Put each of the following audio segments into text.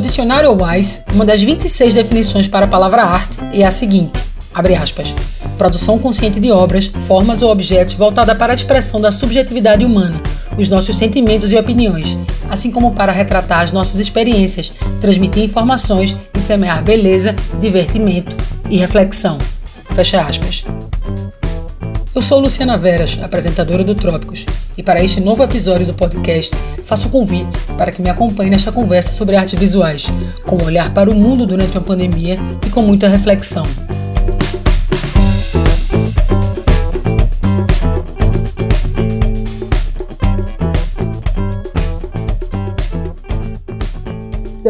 No dicionário Wise, uma das 26 definições para a palavra arte é a seguinte: abre aspas, produção consciente de obras, formas ou objetos voltada para a expressão da subjetividade humana, os nossos sentimentos e opiniões, assim como para retratar as nossas experiências, transmitir informações e semear beleza, divertimento e reflexão. Fecha aspas. Eu sou Luciana Veras, apresentadora do Trópicos, e para este novo episódio do podcast, faço o convite para que me acompanhe nesta conversa sobre artes visuais, com um olhar para o mundo durante uma pandemia e com muita reflexão.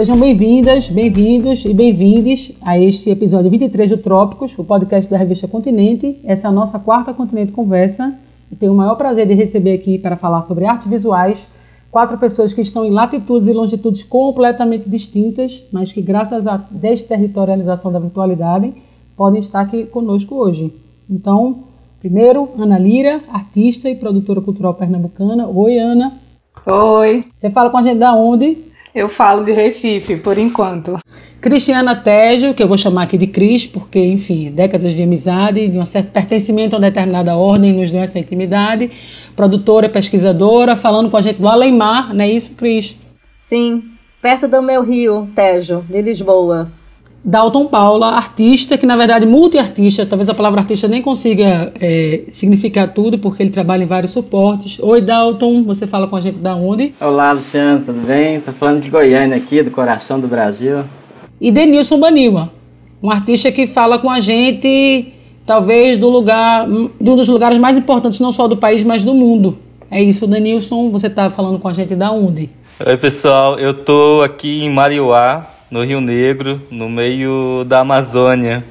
Sejam bem-vindas, bem-vindos e bem-vindes a este episódio 23 do Trópicos, o podcast da revista Continente. Essa é a nossa quarta Continente Conversa. E tenho o maior prazer de receber aqui para falar sobre artes visuais quatro pessoas que estão em latitudes e longitudes completamente distintas, mas que, graças à desterritorialização da virtualidade, podem estar aqui conosco hoje. Então, primeiro, Ana Lira, artista e produtora cultural pernambucana. Oi, Ana. Oi. Você fala com a gente da onde? Eu falo de Recife, por enquanto. Cristiana Tejo, que eu vou chamar aqui de Cris, porque, enfim, décadas de amizade, de um certo pertencimento a uma determinada ordem nos deu essa intimidade. Produtora, pesquisadora, falando com a gente do Além-Mar, não é isso, Cris? Sim, perto do meu rio, Tejo, de Lisboa. Dalton Paula, artista, que na verdade multiartista, talvez a palavra artista nem consiga é, significar tudo, porque ele trabalha em vários suportes. Oi, Dalton, você fala com a gente da onde? Olá, Luciano, tudo bem? Tô falando de Goiânia aqui, do coração do Brasil. E Denilson Baniwa, um artista que fala com a gente, talvez, do lugar, de um dos lugares mais importantes, não só do país, mas do mundo. É isso, Denilson, você está falando com a gente da onde? Oi, pessoal, eu tô aqui em Mariuá, no Rio Negro, no meio da Amazônia.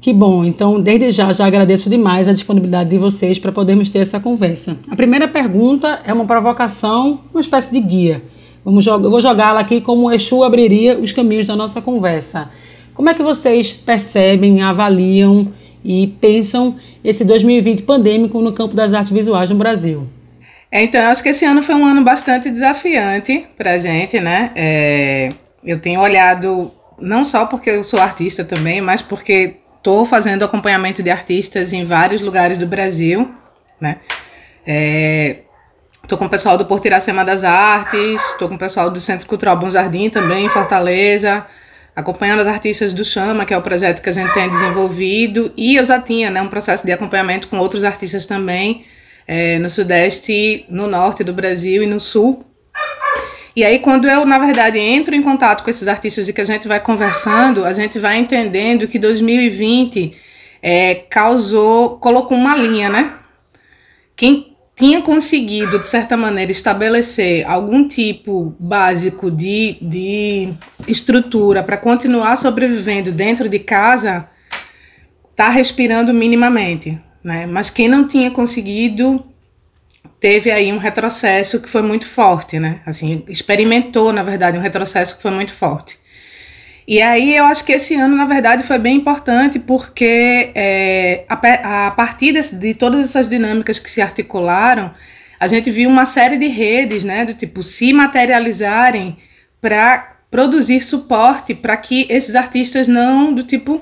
Que bom, então desde já já agradeço demais a disponibilidade de vocês para podermos ter essa conversa. A primeira pergunta é uma provocação, uma espécie de guia. Vamos eu vou jogá-la aqui como o Exu abriria os caminhos da nossa conversa. Como é que vocês percebem, avaliam e pensam esse 2020 pandêmico no campo das artes visuais no Brasil? É, então, eu acho que esse ano foi um ano bastante desafiante para a gente, né? É eu tenho olhado, não só porque eu sou artista também, mas porque estou fazendo acompanhamento de artistas em vários lugares do Brasil, né? É, com o pessoal do Porto Iracema das Artes, estou com o pessoal do Centro Cultural Bom Jardim também, em Fortaleza, acompanhando as artistas do Chama, que é o projeto que a gente tem desenvolvido, e eu já tinha né, um processo de acompanhamento com outros artistas também, é, no Sudeste, no Norte do Brasil e no Sul, e aí, quando eu, na verdade, entro em contato com esses artistas e que a gente vai conversando, a gente vai entendendo que 2020 é, causou, colocou uma linha, né? Quem tinha conseguido, de certa maneira, estabelecer algum tipo básico de, de estrutura para continuar sobrevivendo dentro de casa, está respirando minimamente. Né? Mas quem não tinha conseguido teve aí um retrocesso que foi muito forte, né? Assim, experimentou, na verdade, um retrocesso que foi muito forte. E aí eu acho que esse ano, na verdade, foi bem importante porque é, a, a, partir de, de todas essas dinâmicas que se articularam, a gente viu uma série de redes, né, do tipo, se materializarem para produzir suporte para que esses artistas não, do tipo,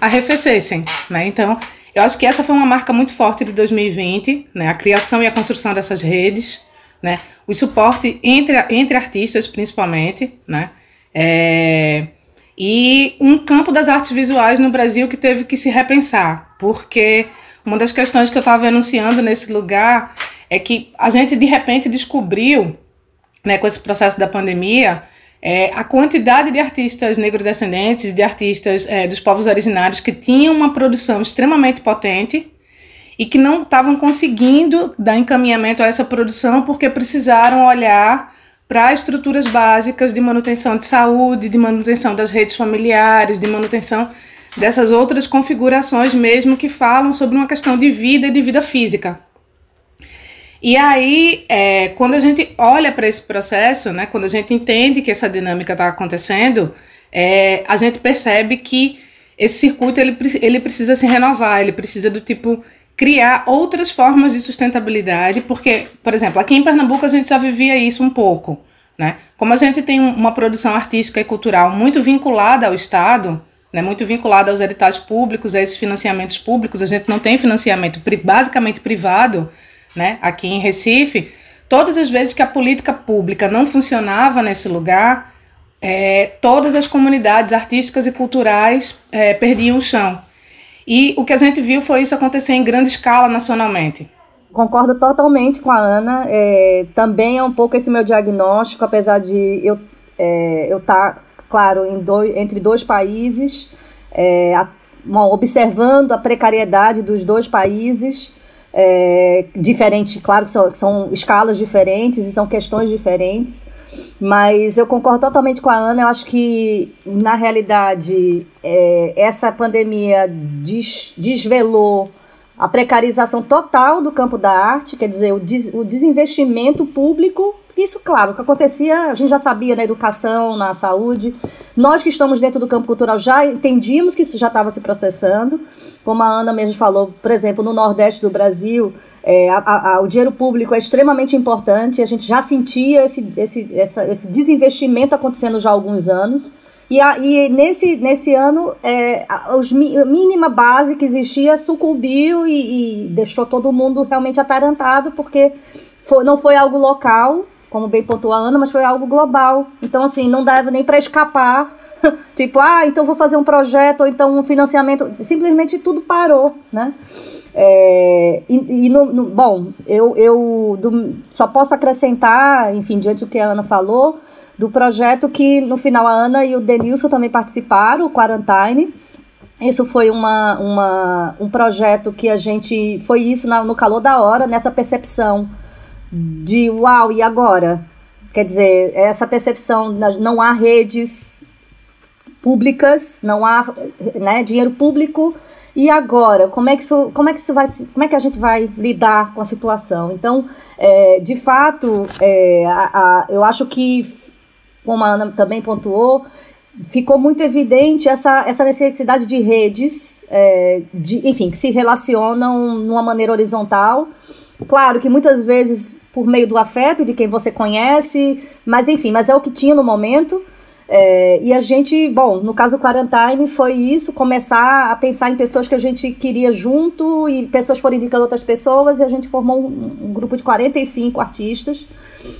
arrefecessem, né? Então, eu acho que essa foi uma marca muito forte de 2020, né? A criação e a construção dessas redes, né? O suporte entre, entre artistas, principalmente, né? É, e um campo das artes visuais no Brasil que teve que se repensar, porque uma das questões que eu estava anunciando nesse lugar é que a gente de repente descobriu, né, com esse processo da pandemia, é, a quantidade de artistas negro-descendentes, de artistas é, dos povos originários que tinham uma produção extremamente potente e que não estavam conseguindo dar encaminhamento a essa produção porque precisaram olhar para estruturas básicas de manutenção de saúde, de manutenção das redes familiares, de manutenção dessas outras configurações mesmo que falam sobre uma questão de vida e de vida física. E aí, é, quando a gente olha para esse processo, né, quando a gente entende que essa dinâmica está acontecendo, é, a gente percebe que esse circuito ele, ele precisa se renovar, ele precisa do tipo criar outras formas de sustentabilidade, porque, por exemplo, aqui em Pernambuco a gente já vivia isso um pouco, Né? Como a gente tem uma produção artística e cultural muito vinculada ao Estado, né, muito vinculada aos editais públicos, a esses financiamentos públicos, a gente não tem financiamento basicamente privado né, aqui em Recife, todas as vezes que a política pública não funcionava nesse lugar, é, todas as comunidades artísticas e culturais é, perdiam o chão. E o que a gente viu foi isso acontecer em grande escala nacionalmente. Concordo totalmente com a Ana. É, também é um pouco esse meu diagnóstico, apesar de eu é, eu estar, tá, claro, dois, entre dois países, é, a, bom, observando a precariedade dos dois países é, diferente, claro que são, são escalas diferentes e são questões diferentes, mas eu concordo totalmente com a Ana. Eu acho que, na realidade, é, essa pandemia des, desvelou a precarização total do campo da arte, quer dizer, o, des, o desinvestimento público isso, claro, o que acontecia, a gente já sabia na educação, na saúde. Nós que estamos dentro do campo cultural já entendíamos que isso já estava se processando. Como a Ana mesmo falou, por exemplo, no Nordeste do Brasil, é, a, a, o dinheiro público é extremamente importante. A gente já sentia esse, esse, essa, esse desinvestimento acontecendo já há alguns anos. E, a, e nesse, nesse ano, é, a, a mínima base que existia sucumbiu e, e deixou todo mundo realmente atarantado, porque foi, não foi algo local, como bem pontuou a Ana, mas foi algo global. Então, assim, não dava nem para escapar. tipo, ah, então vou fazer um projeto, ou então um financiamento. Simplesmente tudo parou, né? É, e, e no, no, bom, eu, eu do, só posso acrescentar, enfim, diante do que a Ana falou, do projeto que no final a Ana e o Denilson também participaram, o Quarantine. Isso foi uma, uma, um projeto que a gente. Foi isso na, no calor da hora, nessa percepção de uau, e agora? Quer dizer, essa percepção, não há redes públicas, não há né, dinheiro público, e agora? Como é, que isso, como, é que isso vai, como é que a gente vai lidar com a situação? Então, é, de fato, é, a, a, eu acho que, como a Ana também pontuou, ficou muito evidente essa, essa necessidade de redes, é, de, enfim, que se relacionam de uma maneira horizontal Claro que muitas vezes por meio do afeto de quem você conhece, mas enfim, mas é o que tinha no momento. É, e a gente, bom, no caso do Quarantine foi isso, começar a pensar em pessoas que a gente queria junto e pessoas foram indicando outras pessoas e a gente formou um, um grupo de 45 artistas.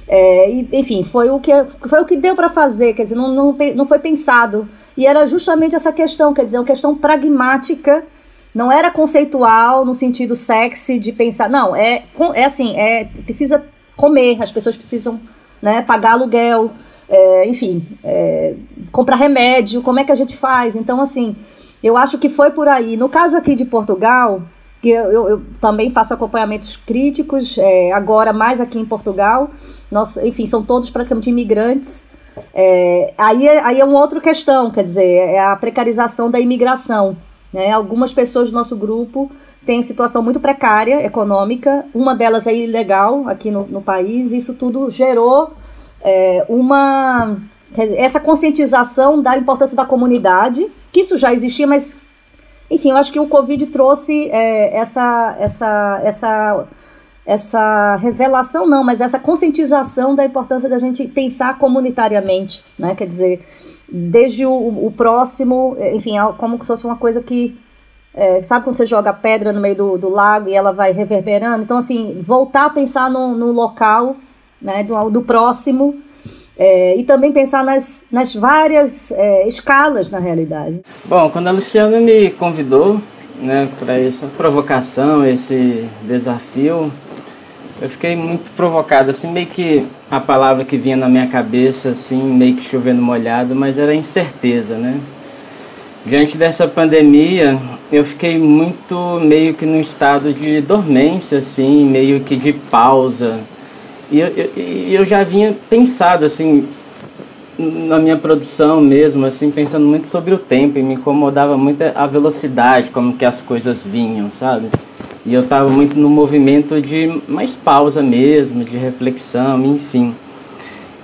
É, e, enfim, foi o que, foi o que deu para fazer, quer dizer, não, não, não foi pensado. E era justamente essa questão, quer dizer, uma questão pragmática não era conceitual no sentido sexy de pensar, não, é, é assim, é precisa comer, as pessoas precisam né, pagar aluguel, é, enfim, é, comprar remédio, como é que a gente faz? Então, assim, eu acho que foi por aí. No caso aqui de Portugal, que eu, eu, eu também faço acompanhamentos críticos, é, agora mais aqui em Portugal, nós, enfim, são todos praticamente imigrantes. É, aí, é, aí é uma outra questão, quer dizer, é a precarização da imigração. Né? Algumas pessoas do nosso grupo têm situação muito precária econômica, uma delas é ilegal aqui no, no país, isso tudo gerou é, uma. essa conscientização da importância da comunidade, que isso já existia, mas enfim, eu acho que o Covid trouxe é, essa, essa, essa, essa revelação, não, mas essa conscientização da importância da gente pensar comunitariamente, né? Quer dizer, desde o, o próximo, enfim, é como se fosse uma coisa que. É, sabe quando você joga pedra no meio do, do lago e ela vai reverberando? Então, assim, voltar a pensar no, no local, né, do, do próximo, é, e também pensar nas, nas várias é, escalas na realidade. Bom, quando a Luciana me convidou né, para essa provocação, esse desafio, eu fiquei muito provocado, assim, meio que a palavra que vinha na minha cabeça, assim, meio que chovendo molhado, mas era incerteza, né? Diante dessa pandemia, eu fiquei muito meio que num estado de dormência, assim, meio que de pausa. E eu, eu, eu já vinha pensado, assim, na minha produção mesmo, assim, pensando muito sobre o tempo e me incomodava muito a velocidade, como que as coisas vinham, sabe? E eu estava muito no movimento de mais pausa mesmo, de reflexão, enfim.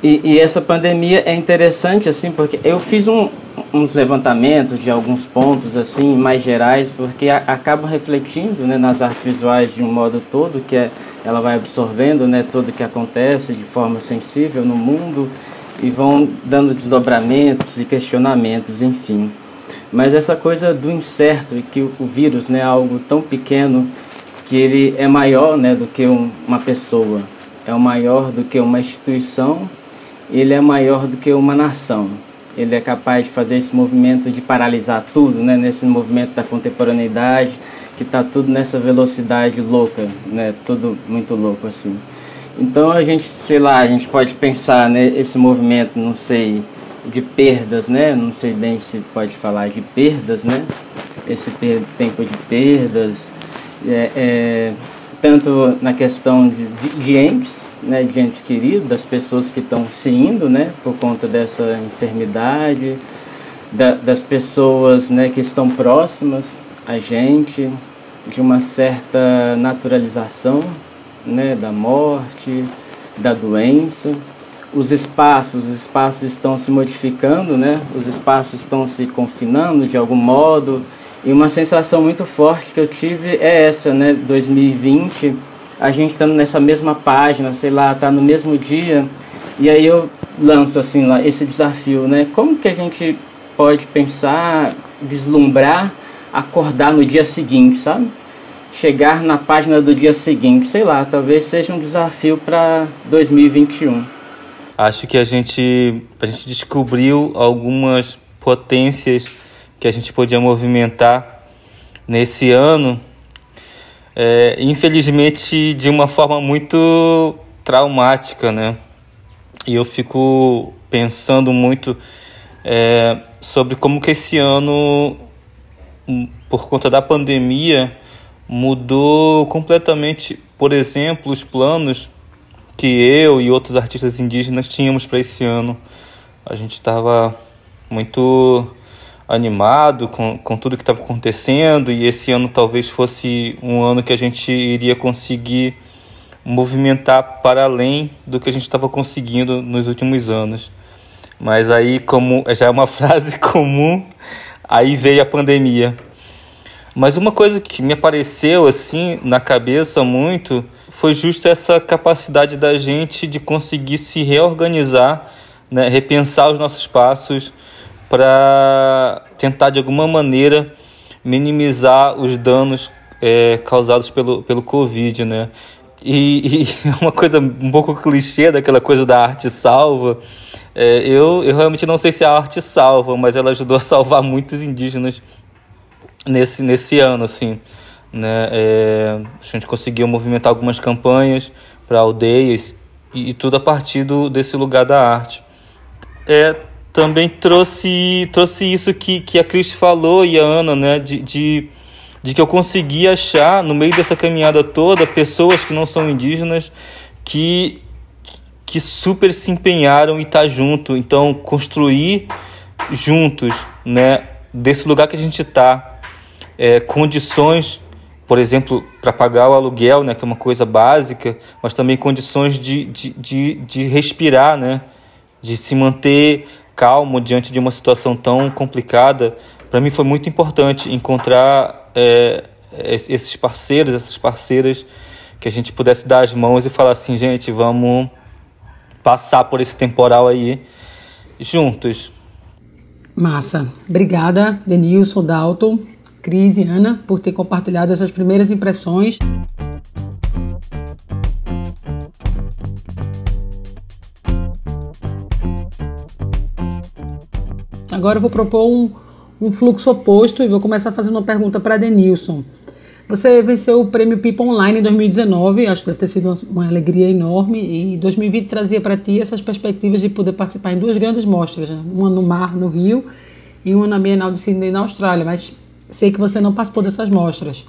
E, e, essa pandemia é interessante, assim, porque eu fiz um, uns levantamentos de alguns pontos assim mais gerais, porque a, acabam refletindo né, nas artes visuais de um modo todo, que é, ela vai absorvendo né, tudo que acontece de forma sensível no mundo e vão dando desdobramentos e questionamentos, enfim. Mas essa coisa do incerto e que o vírus né, é algo tão pequeno que ele é maior né, do que um, uma pessoa, é maior do que uma instituição, ele é maior do que uma nação. Ele é capaz de fazer esse movimento de paralisar tudo, né, nesse movimento da contemporaneidade, que está tudo nessa velocidade louca, né, tudo muito louco assim. Então a gente, sei lá, a gente pode pensar né, esse movimento, não sei, de perdas, né? Não sei bem se pode falar de perdas, né? Esse tempo de perdas, é, é, tanto na questão de, de, entes, né, de entes queridos, das pessoas que estão se indo, né, por conta dessa enfermidade, da, das pessoas, né, que estão próximas a gente, de uma certa naturalização, né, da morte, da doença. Os espaços, os espaços estão se modificando, né? Os espaços estão se confinando de algum modo. E uma sensação muito forte que eu tive é essa, né? 2020, a gente estando nessa mesma página, sei lá, tá no mesmo dia. E aí eu lanço assim lá esse desafio, né? Como que a gente pode pensar, deslumbrar, acordar no dia seguinte, sabe? chegar na página do dia seguinte. Sei lá, talvez seja um desafio para 2021. Acho que a gente, a gente descobriu algumas potências que a gente podia movimentar nesse ano, é, infelizmente de uma forma muito traumática, né? E eu fico pensando muito é, sobre como que esse ano, por conta da pandemia, mudou completamente, por exemplo, os planos que eu e outros artistas indígenas tínhamos para esse ano. A gente estava muito animado com, com tudo que estava acontecendo e esse ano talvez fosse um ano que a gente iria conseguir movimentar para além do que a gente estava conseguindo nos últimos anos. Mas aí, como já é uma frase comum, aí veio a pandemia. Mas uma coisa que me apareceu assim na cabeça muito foi justo essa capacidade da gente de conseguir se reorganizar, né, repensar os nossos passos para tentar de alguma maneira minimizar os danos é, causados pelo, pelo Covid, né? E, e, uma coisa um pouco clichê daquela coisa da arte salva, é, eu, eu realmente não sei se a arte salva, mas ela ajudou a salvar muitos indígenas nesse, nesse ano, assim. Né? É, a gente conseguiu movimentar algumas campanhas para aldeias e, e, tudo a partir do, desse lugar da arte. É, também trouxe, trouxe isso que, que a Cris falou e a Ana, né? de, de, de que eu consegui achar, no meio dessa caminhada toda, pessoas que não são indígenas que, que super se empenharam e tá junto. Então, construir juntos, né? desse lugar que a gente está é, condições, por exemplo, para pagar o aluguel, né, que é uma coisa básica, mas também condições de, de, de, de respirar, né, de se manter calmo diante de uma situação tão complicada. Para mim foi muito importante encontrar é, esses parceiros, essas parceiras, que a gente pudesse dar as mãos e falar assim, gente, vamos passar por esse temporal aí juntos. Massa. Obrigada, Denilson, Dalton. Cris e Ana, por ter compartilhado essas primeiras impressões. Agora eu vou propor um, um fluxo oposto e vou começar fazendo uma pergunta para Denilson. Você venceu o prêmio Pipa Online em 2019, acho que deve ter sido uma, uma alegria enorme, e 2020 trazia para ti essas perspectivas de poder participar em duas grandes mostras, né? uma no mar, no Rio, e uma na Bienal de Sydney, na Austrália. Mas sei que você não participou dessas mostras.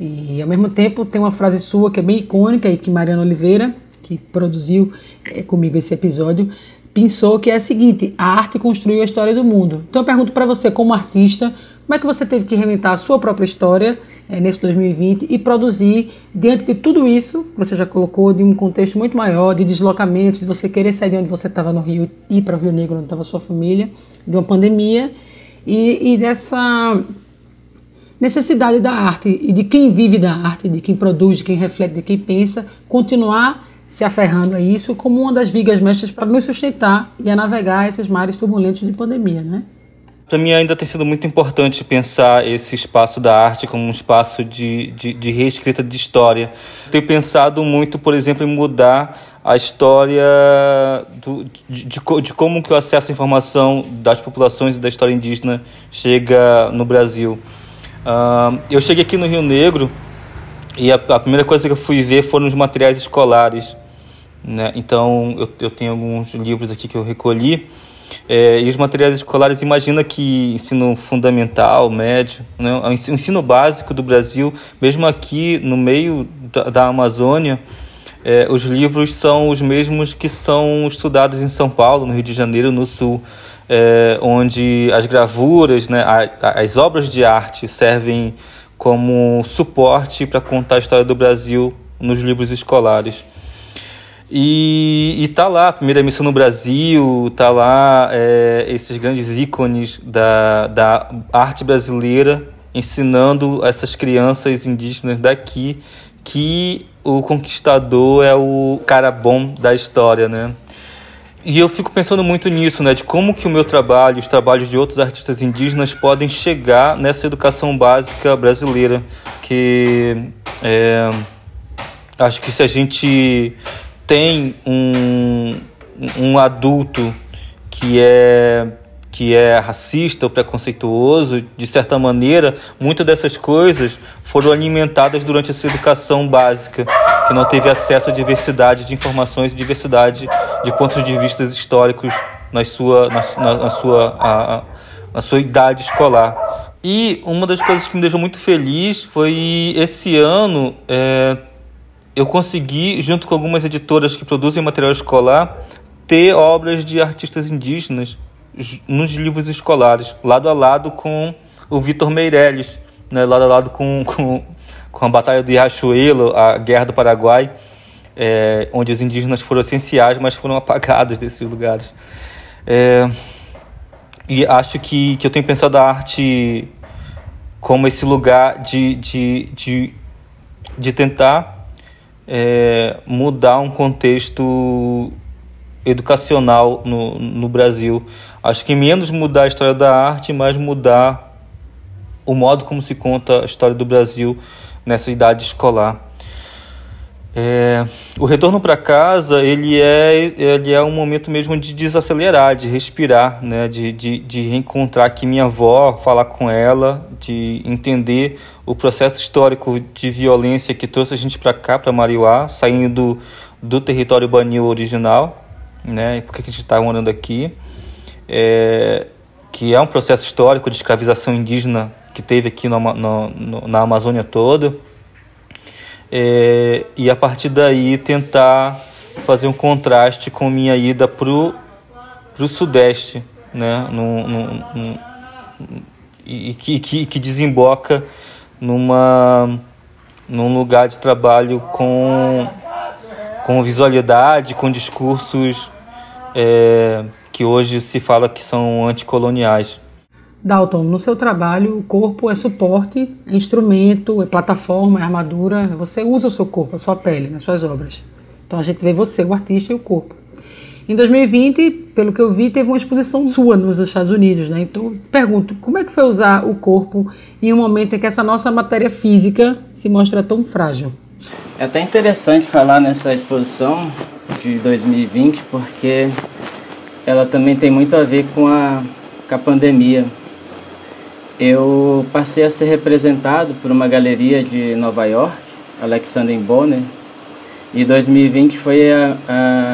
E ao mesmo tempo tem uma frase sua que é bem icônica e que Mariana Oliveira, que produziu é, comigo esse episódio, pensou que é a seguinte: a arte construiu a história do mundo. Então eu pergunto para você, como artista, como é que você teve que reinventar a sua própria história é, nesse 2020 e produzir diante de tudo isso, que você já colocou, de um contexto muito maior, de deslocamento, de você querer sair de onde você estava no Rio e ir para o Rio Negro, onde estava sua família, de uma pandemia e, e dessa necessidade da arte e de quem vive da arte, de quem produz, de quem reflete, de quem pensa, continuar se aferrando a isso como uma das vigas mestras para nos sustentar e a navegar esses mares turbulentos de pandemia, né? Para mim ainda tem sido muito importante pensar esse espaço da arte como um espaço de, de, de reescrita de história. Tenho pensado muito, por exemplo, em mudar a história do, de, de, de, como que o acesso à informação das populações e da história indígena chega no Brasil. Uh, eu cheguei aqui no Rio Negro e a, a, primeira coisa que eu fui ver foram os materiais escolares. Né? Então eu, eu tenho alguns livros aqui que eu recolhi é, e os materiais escolares, imagina que ensino fundamental, médio, né, o ensino básico do Brasil, mesmo aqui no meio da, da Amazônia, é, os livros são os mesmos que são estudados em São Paulo, no Rio de Janeiro, no Sul, é, onde as gravuras, né, a, as obras de arte servem como suporte para contar a história do Brasil nos livros escolares. E, e tá lá primeira missão no Brasil, tá lá é, esses grandes ícones da, da arte brasileira ensinando essas crianças indígenas daqui que o conquistador é o cara bom da história, né? E eu fico pensando muito nisso, né? De como que o meu trabalho, os trabalhos de outros artistas indígenas podem chegar nessa educação básica brasileira. Que é, acho que se a gente tem um, um adulto que é que é racista ou preconceituoso, de certa maneira, muitas dessas coisas foram alimentadas durante essa educação básica, que não teve acesso à diversidade de informações e diversidade de pontos de vista históricos na sua, na, na sua, a, a, na sua idade escolar. E uma das coisas que me deixou muito feliz foi esse ano é, eu consegui, junto com algumas editoras que produzem material escolar, ter obras de artistas indígenas nos livros escolares, lado a lado com o Vitor Meirelles, né, lado a lado com, com, com a Batalha do Riachuelo, a Guerra do Paraguai, é, onde os indígenas foram essenciais, mas foram apagados desses lugares. É, e acho que, que eu tenho pensado a arte como esse lugar de, de, de, de tentar é, mudar um contexto educacional no, no Brasil. Acho que menos mudar a história da arte, mais mudar o modo como se conta a história do Brasil nessa idade escolar. É, o retorno para casa ele é, ele é um momento mesmo de desacelerar, de respirar, né? de, de, de reencontrar aqui minha avó, falar com ela, de entender o processo histórico de violência que trouxe a gente para cá, para Mariuá, saindo do território banil original, né? porque a gente está morando aqui, é, que é um processo histórico de escravização indígena que teve aqui no, no na Amazônia toda é, e a partir daí tentar fazer um contraste com minha ida pro, pro sudeste, né? No, no, no e que, que, que desemboca numa, num lugar de trabalho com, com visualidade, com discursos é, que hoje se fala que são anticoloniais. Dalton, no seu trabalho, o corpo é suporte, é instrumento, é plataforma, é armadura. Você usa o seu corpo, a sua pele, nas suas obras. Então a gente vê você, o artista e o corpo. Em 2020, pelo que eu vi, teve uma exposição sua nos Estados Unidos, né? Então, pergunto, como é que foi usar o corpo em um momento em que essa nossa matéria física se mostra tão frágil? É até interessante falar nessa exposição de 2020, porque ela também tem muito a ver com a, com a pandemia eu passei a ser representado por uma galeria de Nova York, Alexander Bonner, e 2020 foi a,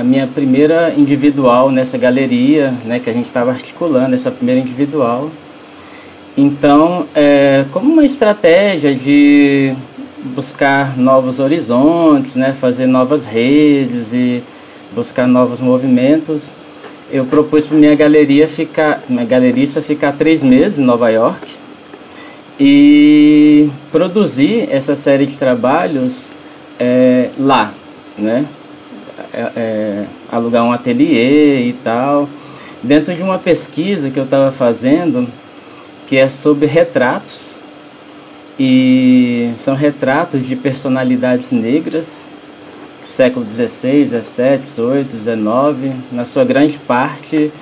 a, minha primeira individual nessa galeria, né, que a gente estava articulando, essa primeira individual. Então, é, como uma estratégia de buscar novos horizontes, né, fazer novas redes e buscar novos movimentos, eu propus para minha galeria ficar, minha galerista ficar três meses em Nova York e produzir essa série de trabalhos é, lá, né? É, é, alugar um ateliê e tal. Dentro de uma pesquisa que eu estava fazendo, que é sobre retratos e são retratos de personalidades negras século XVI, XVII, XVIII, XIX, na sua grande parte,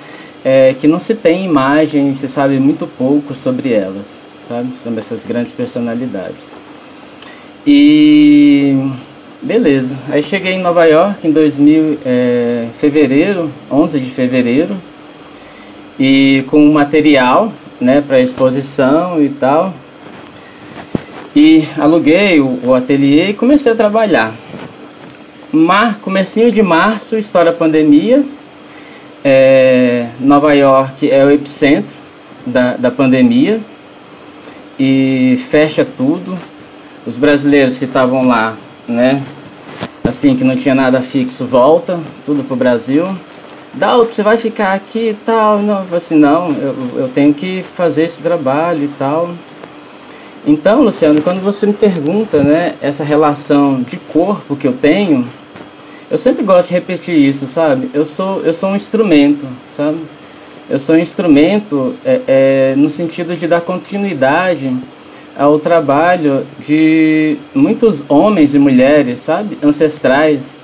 é, que não se tem imagem, se sabe muito pouco sobre elas, sabe? Sobre essas grandes personalidades. E beleza, aí cheguei em Nova York em 2000, é, fevereiro, 11 de fevereiro, e com material, né, para exposição e tal. E aluguei o, o ateliê e comecei a trabalhar. Mar, comecinho de março, estoura a pandemia. É, Nova York é o epicentro da, da pandemia e fecha tudo. Os brasileiros que estavam lá, né, assim, que não tinha nada fixo, volta, tudo pro Brasil. Dalton, você vai ficar aqui e tal? Não, assim, não, eu, eu tenho que fazer esse trabalho e tal. Então, Luciano, quando você me pergunta, né, essa relação de corpo que eu tenho, eu sempre gosto de repetir isso, sabe? Eu sou, eu sou um instrumento, sabe? Eu sou um instrumento é, é, no sentido de dar continuidade ao trabalho de muitos homens e mulheres, sabe? Ancestrais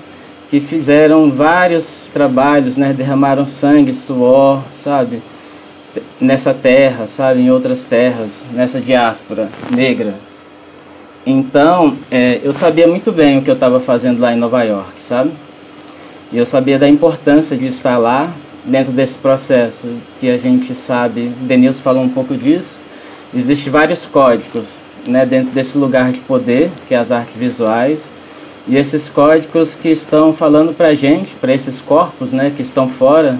que fizeram vários trabalhos, né? Derramaram sangue, suor, sabe? Nessa terra, sabe? Em outras terras, nessa diáspora negra. Então, é, eu sabia muito bem o que eu estava fazendo lá em Nova York, sabe? E eu sabia da importância de estar lá, dentro desse processo que a gente sabe, Denilson falou um pouco disso, existem vários códigos né, dentro desse lugar de poder, que é as artes visuais, e esses códigos que estão falando para a gente, para esses corpos né, que estão fora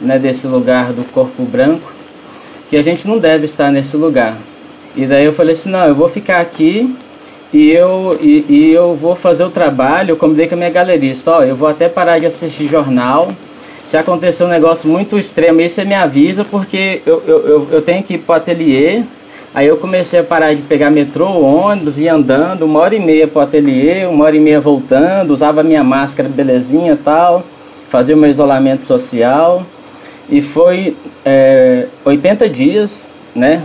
né, desse lugar do corpo branco, que a gente não deve estar nesse lugar. E daí eu falei assim, não, eu vou ficar aqui e eu, e, e, eu vou fazer o trabalho, eu combinei com a minha galerista, ó, eu vou até parar de assistir jornal. Se acontecer um negócio muito extremo, aí você me avisa, porque eu, eu, eu, eu tenho que ir para o ateliê. Aí eu comecei a parar de pegar metrô, ônibus, ir andando, uma hora e meia para o ateliê, uma hora e meia voltando, usava minha máscara belezinha e tal, fazia o meu isolamento social. E foi é, 80 dias, né?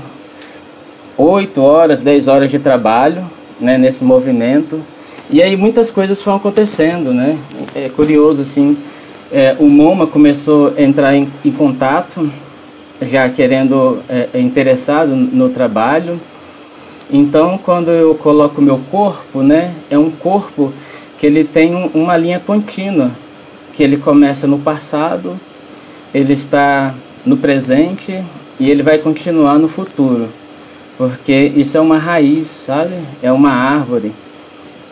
8 horas, 10 horas de trabalho né, nesse movimento. E aí muitas coisas foram acontecendo, né? É curioso, assim, é, o MoMA começou a entrar em, em contato, já querendo, é, é, interessado no trabalho. Então, quando eu coloco meu corpo, né, é um corpo que ele tem um, uma linha contínua, que ele começa no passado, ele está no presente e ele vai continuar no futuro porque isso é uma raiz, sabe? É uma árvore,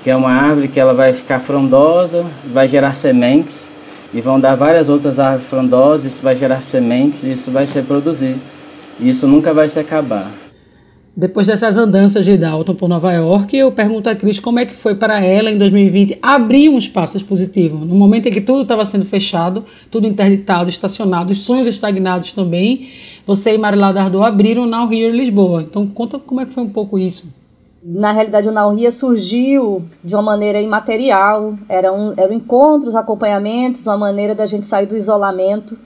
que é uma árvore que ela vai ficar frondosa, vai gerar sementes e vão dar várias outras árvores frondosas, isso vai gerar sementes e isso vai se reproduzir. E isso nunca vai se acabar. Depois dessas andanças de Dalton por Nova York, eu pergunto a Cris como é que foi para ela em 2020 abrir um espaço expositivo, no momento em que tudo estava sendo fechado, tudo interditado, estacionado, os sonhos estagnados também. Você e Marilá Dardot abriram o Now Here Lisboa. Então conta como é que foi um pouco isso. Na realidade, o Now Here surgiu de uma maneira imaterial, eram, eram encontros, acompanhamentos, uma maneira da gente sair do isolamento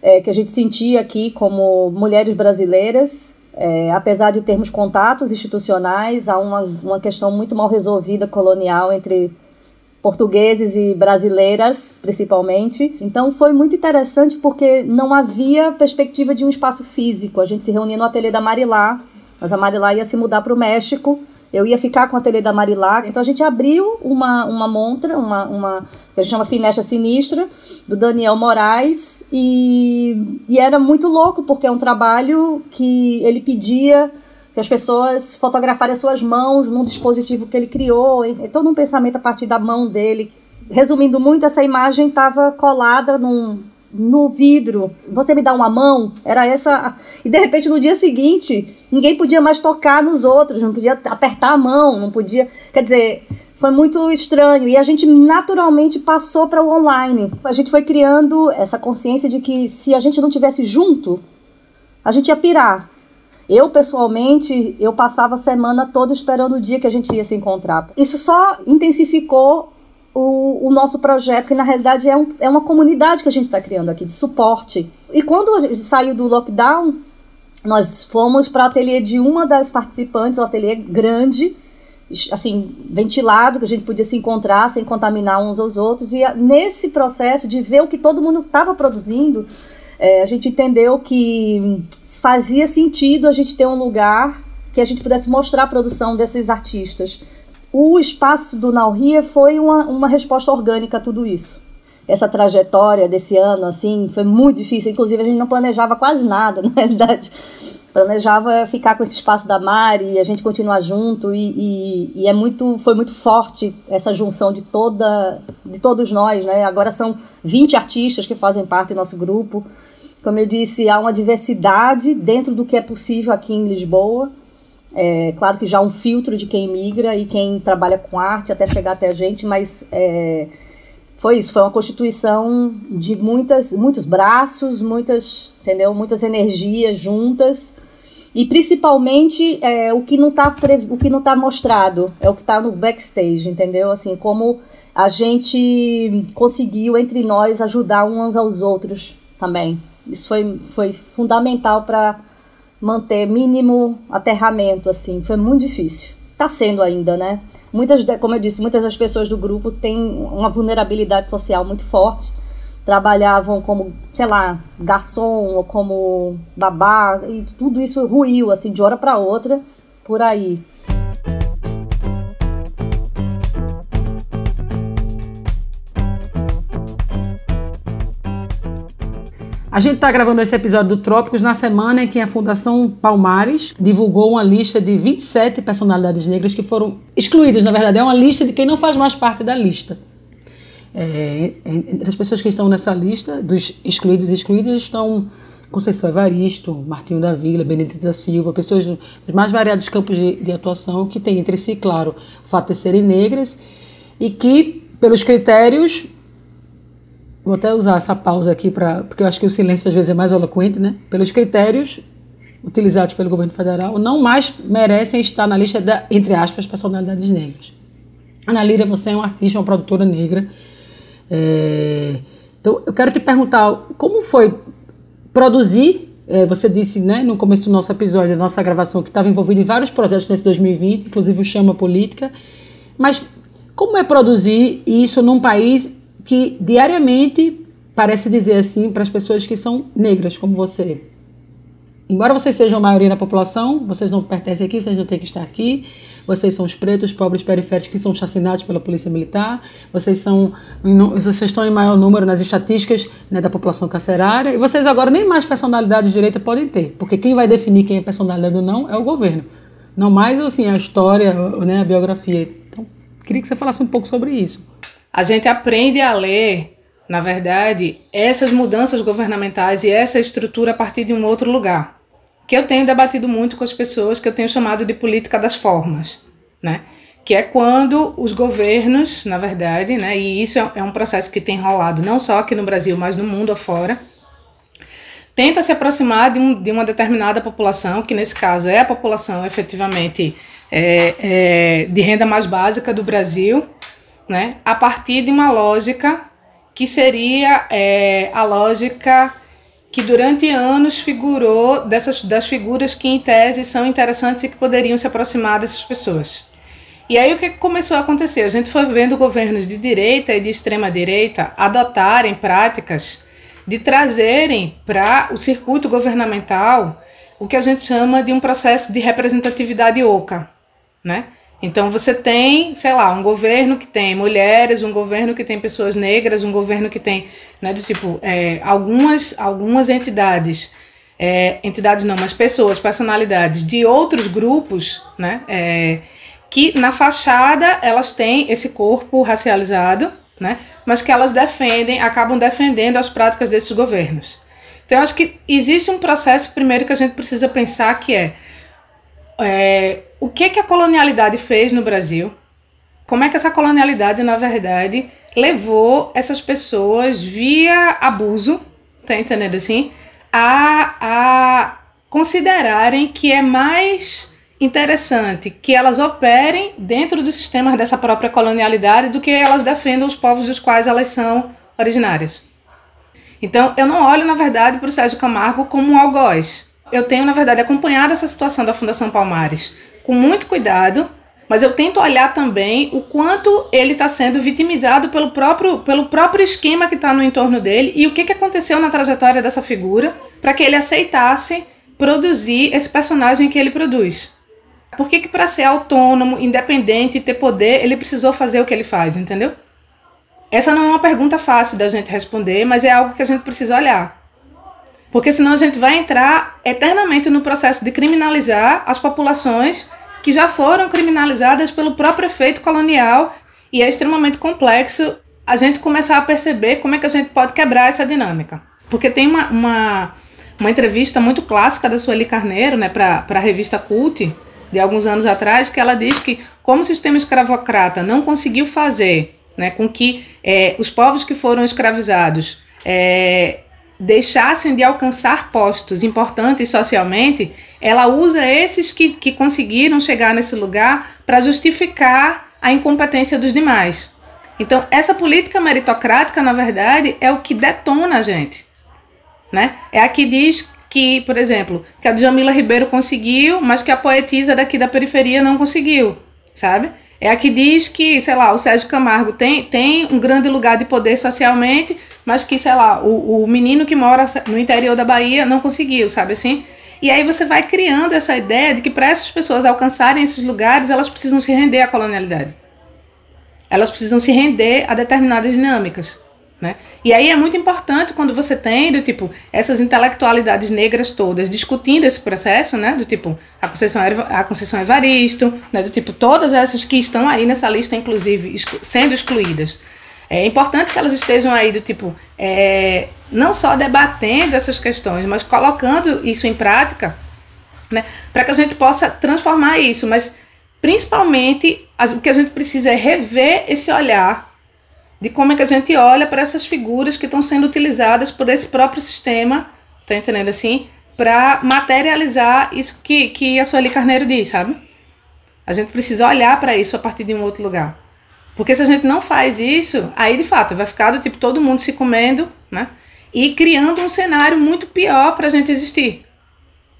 é, que a gente sentia aqui como mulheres brasileiras é, apesar de termos contatos institucionais, há uma, uma questão muito mal resolvida colonial entre portugueses e brasileiras, principalmente. Então foi muito interessante porque não havia perspectiva de um espaço físico. A gente se reunia no ateliê da Marilá, mas a Marilá ia se mudar para o México eu ia ficar com a ateliê da Marilaga. Então a gente abriu uma, uma montra, uma, uma que a gente chama Finestra Sinistra, do Daniel Moraes, e, e era muito louco, porque é um trabalho que ele pedia que as pessoas fotografarem as suas mãos num dispositivo que ele criou, é todo um pensamento a partir da mão dele. Resumindo muito, essa imagem estava colada num, no vidro. Você me dá uma mão? Era essa. E de repente no dia seguinte, ninguém podia mais tocar nos outros, não podia apertar a mão, não podia. Quer dizer, foi muito estranho. E a gente naturalmente passou para o online. A gente foi criando essa consciência de que se a gente não tivesse junto, a gente ia pirar. Eu, pessoalmente, eu passava a semana toda esperando o dia que a gente ia se encontrar. Isso só intensificou o, o, nosso projeto, que na realidade é, um, é uma comunidade que a gente está criando aqui, de suporte. E quando a gente saiu do lockdown, nós fomos para o ateliê de uma das participantes, um ateliê grande, assim, ventilado, que a gente podia se encontrar sem contaminar uns aos outros. E nesse processo de ver o que todo mundo estava produzindo, é, a gente entendeu que fazia sentido a gente ter um lugar que a gente pudesse mostrar a produção desses artistas. O espaço do Nauria foi uma, uma resposta orgânica a tudo isso essa trajetória desse ano, assim, foi muito difícil. Inclusive, a gente não planejava quase nada, na realidade. Planejava ficar com esse espaço da Mari a gente continuar junto. E, e, e, é muito, foi muito forte essa junção de, toda, de todos nós, né? Agora são 20 artistas que fazem parte do nosso grupo. Como eu disse, há uma diversidade dentro do que é possível aqui em Lisboa. É, claro que já um filtro de quem migra e quem trabalha com arte até chegar até a gente, mas é, foi isso, foi uma constituição de muitas, muitos braços, muitas, entendeu? Muitas energias juntas e principalmente é, o que não está o que não tá mostrado é o que está no backstage, entendeu? Assim como a gente conseguiu entre nós ajudar uns aos outros também. Isso foi, foi fundamental para manter mínimo aterramento, assim. Foi muito difícil. Está sendo ainda, né? Muitas, como eu disse, muitas das pessoas do grupo têm uma vulnerabilidade social muito forte. Trabalhavam como, sei lá, garçom ou como babá, e tudo isso ruiu, assim, de hora para outra, por aí. A gente está gravando esse episódio do Trópicos na semana em que a Fundação Palmares divulgou uma lista de 27 personalidades negras que foram excluídas. Na verdade, é uma lista de quem não faz mais parte da lista. É, entre as pessoas que estão nessa lista, dos excluídos e excluídas, estão Conceição Evaristo, Martinho da Vila, Benedito da Silva, pessoas dos mais variados campos de, de atuação que têm entre si, claro, o fato de serem negras e que, pelos critérios Vou até usar essa pausa aqui para porque eu acho que o silêncio às vezes é mais eloquente, né? Pelos critérios utilizados pelo governo federal, não mais merecem estar na lista da, entre aspas, personalidades negras. Ana Lira, você é uma artista, uma produtora negra. É, então, eu quero te perguntar como foi produzir. É, você disse, né, no começo do nosso episódio, da nossa gravação, que estava envolvido em vários projetos nesse 2020, inclusive o Chama Política. Mas como é produzir isso num país que diariamente parece dizer assim para as pessoas que são negras, como você. Embora vocês sejam a maioria da população, vocês não pertencem aqui, vocês não têm que estar aqui. Vocês são os pretos, pobres, periféricos que são chacinados pela polícia militar. Vocês são, vocês estão em maior número nas estatísticas né, da população carcerária. E vocês agora nem mais personalidade de direita podem ter, porque quem vai definir quem é personalidade ou não é o governo. Não mais assim a história, né, a biografia. Então, queria que você falasse um pouco sobre isso. A gente aprende a ler, na verdade, essas mudanças governamentais e essa estrutura a partir de um outro lugar. Que eu tenho debatido muito com as pessoas, que eu tenho chamado de política das formas, né? Que é quando os governos, na verdade, né? E isso é, é um processo que tem rolado não só aqui no Brasil, mas no mundo afora, tenta se aproximar de, um, de uma determinada população, que nesse caso é a população efetivamente é, é, de renda mais básica do Brasil, né, a partir de uma lógica que seria é, a lógica que durante anos figurou dessas das figuras que em tese são interessantes e que poderiam se aproximar dessas pessoas. E aí o que começou a acontecer? A gente foi vendo governos de direita e de extrema direita adotarem práticas de trazerem para o circuito governamental o que a gente chama de um processo de representatividade oca, né? Então você tem, sei lá, um governo que tem mulheres, um governo que tem pessoas negras, um governo que tem, né, do tipo, é, algumas, algumas entidades, é, entidades não, mas pessoas, personalidades de outros grupos, né, é, que na fachada elas têm esse corpo racializado, né, mas que elas defendem, acabam defendendo as práticas desses governos. Então eu acho que existe um processo primeiro que a gente precisa pensar que é é, o que, que a colonialidade fez no Brasil, como é que essa colonialidade, na verdade, levou essas pessoas via abuso, tá entendendo assim, a, a considerarem que é mais interessante que elas operem dentro dos sistemas dessa própria colonialidade do que elas defendam os povos dos quais elas são originárias. Então, eu não olho, na verdade, para o Sérgio Camargo como um algoz eu tenho, na verdade, acompanhado essa situação da Fundação Palmares com muito cuidado, mas eu tento olhar também o quanto ele está sendo vitimizado pelo próprio, pelo próprio esquema que está no entorno dele e o que, que aconteceu na trajetória dessa figura para que ele aceitasse produzir esse personagem que ele produz. Por que, que para ser autônomo, independente e ter poder, ele precisou fazer o que ele faz, entendeu? Essa não é uma pergunta fácil da gente responder, mas é algo que a gente precisa olhar. Porque senão a gente vai entrar eternamente no processo de criminalizar as populações que já foram criminalizadas pelo próprio efeito colonial e é extremamente complexo a gente começar a perceber como é que a gente pode quebrar essa dinâmica. Porque tem uma, uma, uma entrevista muito clássica da Sueli Carneiro né, para a revista Cult, de alguns anos atrás, que ela diz que como o sistema escravocrata não conseguiu fazer né, com que é, os povos que foram escravizados é, deixassem de alcançar postos importantes socialmente, ela usa esses que, que conseguiram chegar nesse lugar para justificar a incompetência dos demais. Então, essa política meritocrática, na verdade, é o que detona a gente. Né? É a que diz que, por exemplo, que a Jamila Ribeiro conseguiu, mas que a poetisa daqui da periferia não conseguiu, sabe? É a que diz que, sei lá, o Sérgio Camargo tem, tem um grande lugar de poder socialmente, mas que, sei lá, o, o menino que mora no interior da Bahia não conseguiu, sabe assim? E aí você vai criando essa ideia de que para essas pessoas alcançarem esses lugares, elas precisam se render à colonialidade. Elas precisam se render a determinadas dinâmicas. Né? E aí é muito importante quando você tem, do tipo, essas intelectualidades negras todas discutindo esse processo, né? Do tipo, a Conceição, a Conceição Evaristo, né? Do tipo, todas essas que estão aí nessa lista, inclusive, exclu sendo excluídas. É importante que elas estejam aí do tipo, é, não só debatendo essas questões, mas colocando isso em prática, né? Para que a gente possa transformar isso, mas principalmente as, o que a gente precisa é rever esse olhar de como é que a gente olha para essas figuras que estão sendo utilizadas por esse próprio sistema, tá entendendo assim? Para materializar isso que, que a Sueli Carneiro diz, sabe? A gente precisa olhar para isso a partir de um outro lugar. Porque se a gente não faz isso, aí de fato vai ficar do tipo todo mundo se comendo, né? E criando um cenário muito pior para a gente existir.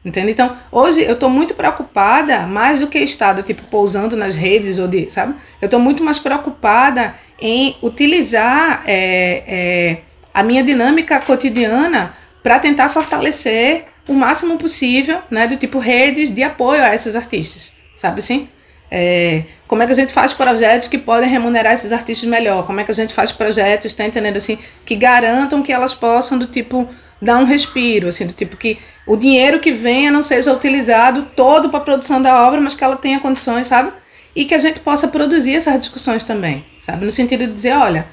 Entende? Então, hoje eu estou muito preocupada, mais do que estar do tipo pousando nas redes ou de, sabe? Eu estou muito mais preocupada em utilizar é, é, a minha dinâmica cotidiana para tentar fortalecer o máximo possível, né, do tipo redes de apoio a esses artistas, sabe assim? É, como é que a gente faz projetos que podem remunerar esses artistas melhor? Como é que a gente faz projetos, tá entendendo assim, que garantam que elas possam do tipo dar um respiro, assim, do tipo que o dinheiro que venha não seja utilizado todo para a produção da obra, mas que ela tenha condições, sabe? E que a gente possa produzir essas discussões também, sabe? No sentido de dizer, olha,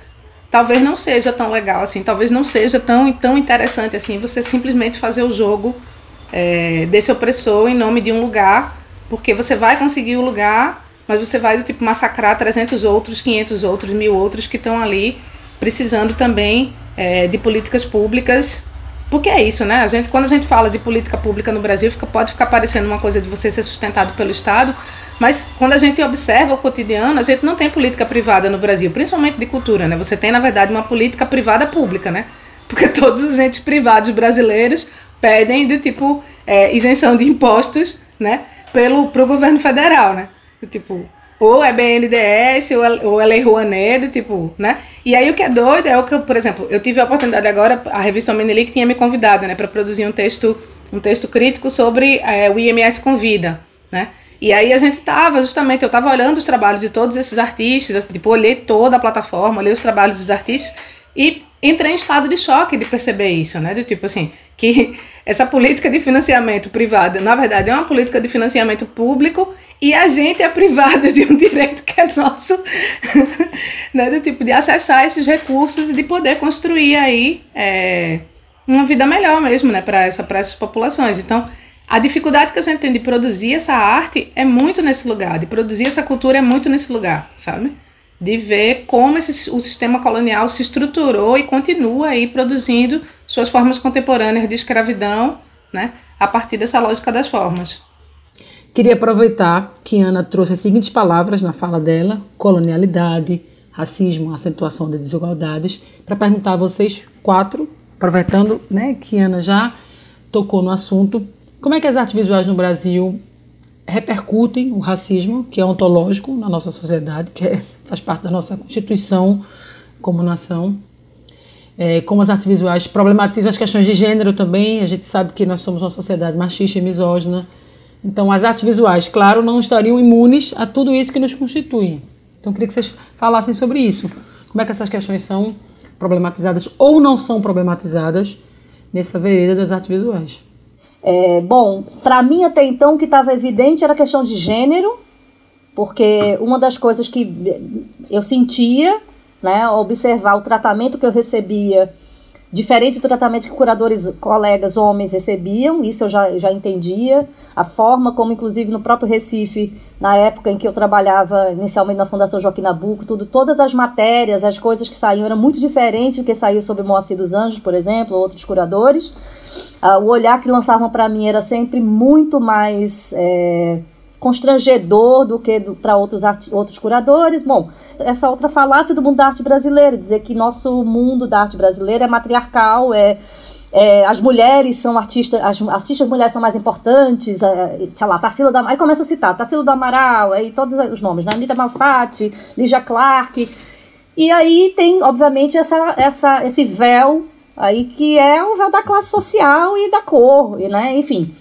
talvez não seja tão legal assim, talvez não seja tão, tão interessante assim você simplesmente fazer o jogo é, desse opressor em nome de um lugar, porque você vai conseguir o lugar, mas você vai do tipo massacrar 300 outros, 500 outros, mil outros que estão ali precisando também é, de políticas públicas porque é isso, né? A gente, quando a gente fala de política pública no Brasil, fica, pode ficar parecendo uma coisa de você ser sustentado pelo Estado, mas quando a gente observa o cotidiano, a gente não tem política privada no Brasil, principalmente de cultura, né? Você tem, na verdade, uma política privada pública, né? Porque todos os entes privados brasileiros pedem do tipo é, isenção de impostos, né? Pelo pro governo federal, né? Do tipo, ou é BNDES, ou é, ou é Lei Rouanet, tipo, né? E aí o que é doido é o que, eu, por exemplo, eu tive a oportunidade agora, a revista que tinha me convidado, né, para produzir um texto, um texto crítico sobre é, o IMS Convida, né? E aí a gente tava, justamente, eu tava olhando os trabalhos de todos esses artistas, tipo, olhei toda a plataforma, olhei os trabalhos dos artistas e entrei em estado de choque de perceber isso, né? Do tipo assim, que essa política de financiamento privado, na verdade, é uma política de financiamento público e a gente é privada de um direito que é nosso, né? Do tipo de acessar esses recursos e de poder construir aí é, uma vida melhor mesmo, né? Para essa, essas populações. Então, a dificuldade que a gente tem de produzir essa arte é muito nesse lugar, de produzir essa cultura é muito nesse lugar, sabe? De ver como esse, o sistema colonial se estruturou e continua aí produzindo suas formas contemporâneas de escravidão, né, a partir dessa lógica das formas. Queria aproveitar que Ana trouxe as seguintes palavras na fala dela: colonialidade, racismo, acentuação de desigualdades, para perguntar a vocês quatro, aproveitando né, que Ana já tocou no assunto, Como é que as artes visuais no Brasil repercutem o racismo, que é ontológico na nossa sociedade, que é, faz parte da nossa constituição como nação? É, como as artes visuais problematizam as questões de gênero também. A gente sabe que nós somos uma sociedade machista e misógina. Então, as artes visuais, claro, não estariam imunes a tudo isso que nos constitui. Então, queria que vocês falassem sobre isso. Como é que essas questões são problematizadas ou não são problematizadas nessa vereda das artes visuais? É, bom, para mim até então o que estava evidente era a questão de gênero, porque uma das coisas que eu sentia né, observar o tratamento que eu recebia, diferente do tratamento que curadores, colegas homens recebiam, isso eu já, já entendia, a forma como, inclusive, no próprio Recife, na época em que eu trabalhava inicialmente na Fundação Joaquim Nabuco, tudo, todas as matérias, as coisas que saíam eram muito diferentes do que saiu sobre Moacir dos Anjos, por exemplo, ou outros curadores. Uh, o olhar que lançavam para mim era sempre muito mais... É, constrangedor do que para outros, outros curadores. Bom, essa outra falácia do mundo da arte brasileira, dizer que nosso mundo da arte brasileira é matriarcal, é, é, as mulheres são artistas, as artistas mulheres são mais importantes, é, sei lá, Tarsila da aí começa a citar, Tarsila do Amaral, aí todos os nomes, né? Anitta Malfatti, Lígia Clark, e aí tem, obviamente, essa, essa, esse véu aí que é o véu da classe social e da cor, né? Enfim,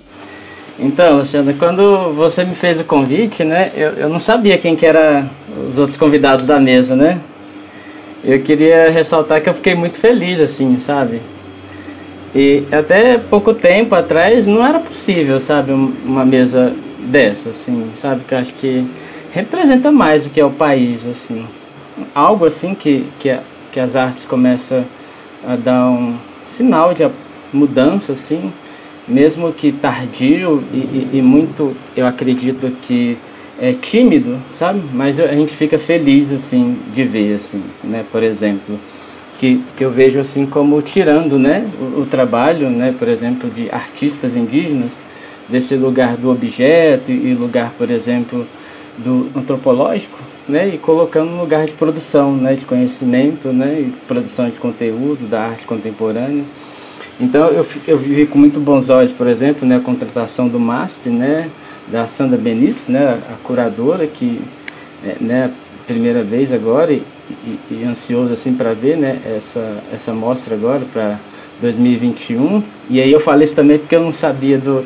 então, quando você me fez o convite, né, eu, eu não sabia quem que era os outros convidados da mesa, né? Eu queria ressaltar que eu fiquei muito feliz, assim, sabe? E até pouco tempo atrás não era possível, sabe, uma mesa dessa, assim, sabe? Que acho que representa mais do que é o país, assim. Algo assim que, que, que as artes começam a dar um sinal de mudança, assim, mesmo que tardio e, e, e, muito, eu acredito que é tímido, sabe? Mas a gente fica feliz, assim, de ver, assim, né? Por exemplo, que, que eu vejo, assim, como tirando, né? O, o trabalho, né? Por exemplo, de artistas indígenas, desse lugar do objeto e lugar, por exemplo, do antropológico, né? E colocando no lugar de produção, né? De conhecimento, né? E produção de conteúdo da arte contemporânea. Então eu, eu vivi com muito bons olhos, por exemplo, né, a contratação do MASP, né, da Sandra Benites, né, a curadora que, é, né, primeira vez agora e, e, e ansioso assim para ver, né, essa essa mostra agora para 2021. E aí eu falei isso também porque eu não sabia do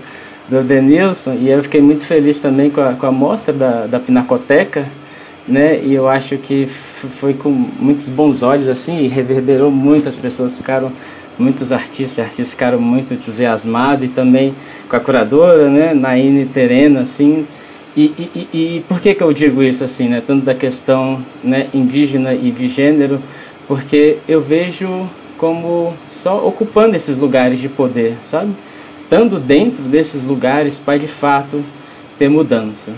do Denilson e eu fiquei muito feliz também com a, com a mostra da, da Pinacoteca, né, e eu acho que foi com muitos bons olhos assim e reverberou muito, as pessoas ficaram muitos artistas e artistas ficaram muito entusiasmados e também com a curadora, né, Naine Terena, assim. E, e, e, por que que eu digo isso assim, né, tanto da questão né, indígena e de gênero? Porque eu vejo como só ocupando esses lugares de poder, sabe? Estando dentro desses lugares para de fato ter mudança.